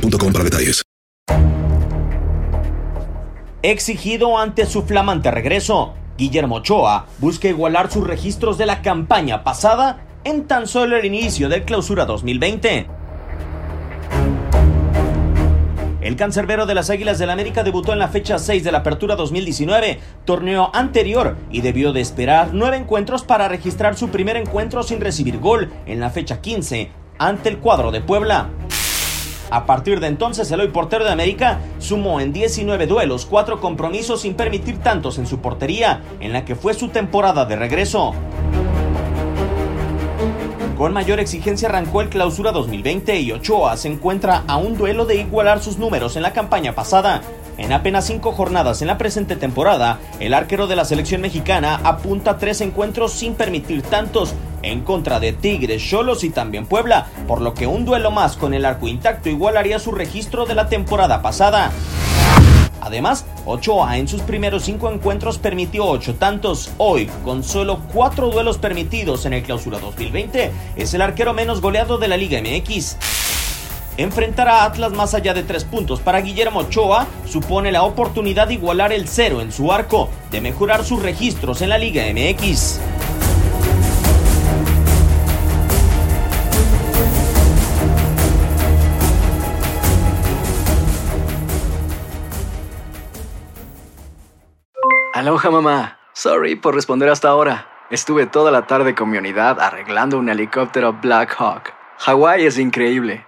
para detalles. Exigido ante su flamante regreso, Guillermo Ochoa busca igualar sus registros de la campaña pasada en tan solo el inicio del clausura 2020. El cancerbero de las Águilas del América debutó en la fecha 6 de la Apertura 2019, torneo anterior, y debió de esperar nueve encuentros para registrar su primer encuentro sin recibir gol en la fecha 15 ante el cuadro de Puebla. A partir de entonces, el hoy portero de América sumó en 19 duelos, 4 compromisos sin permitir tantos en su portería, en la que fue su temporada de regreso. Con mayor exigencia arrancó el clausura 2020 y Ochoa se encuentra a un duelo de igualar sus números en la campaña pasada. En apenas cinco jornadas en la presente temporada, el arquero de la selección mexicana apunta tres encuentros sin permitir tantos en contra de Tigres, Cholos y también Puebla, por lo que un duelo más con el arco intacto igualaría su registro de la temporada pasada. Además, Ochoa en sus primeros cinco encuentros permitió ocho tantos. Hoy, con solo cuatro duelos permitidos en el clausura 2020, es el arquero menos goleado de la Liga MX. Enfrentar a Atlas más allá de tres puntos para Guillermo Ochoa supone la oportunidad de igualar el cero en su arco, de mejorar sus registros en la Liga MX. Aloha mamá. Sorry por responder hasta ahora. Estuve toda la tarde con mi unidad arreglando un helicóptero Black Hawk. Hawái es increíble.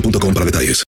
boostmobile.com para detalles.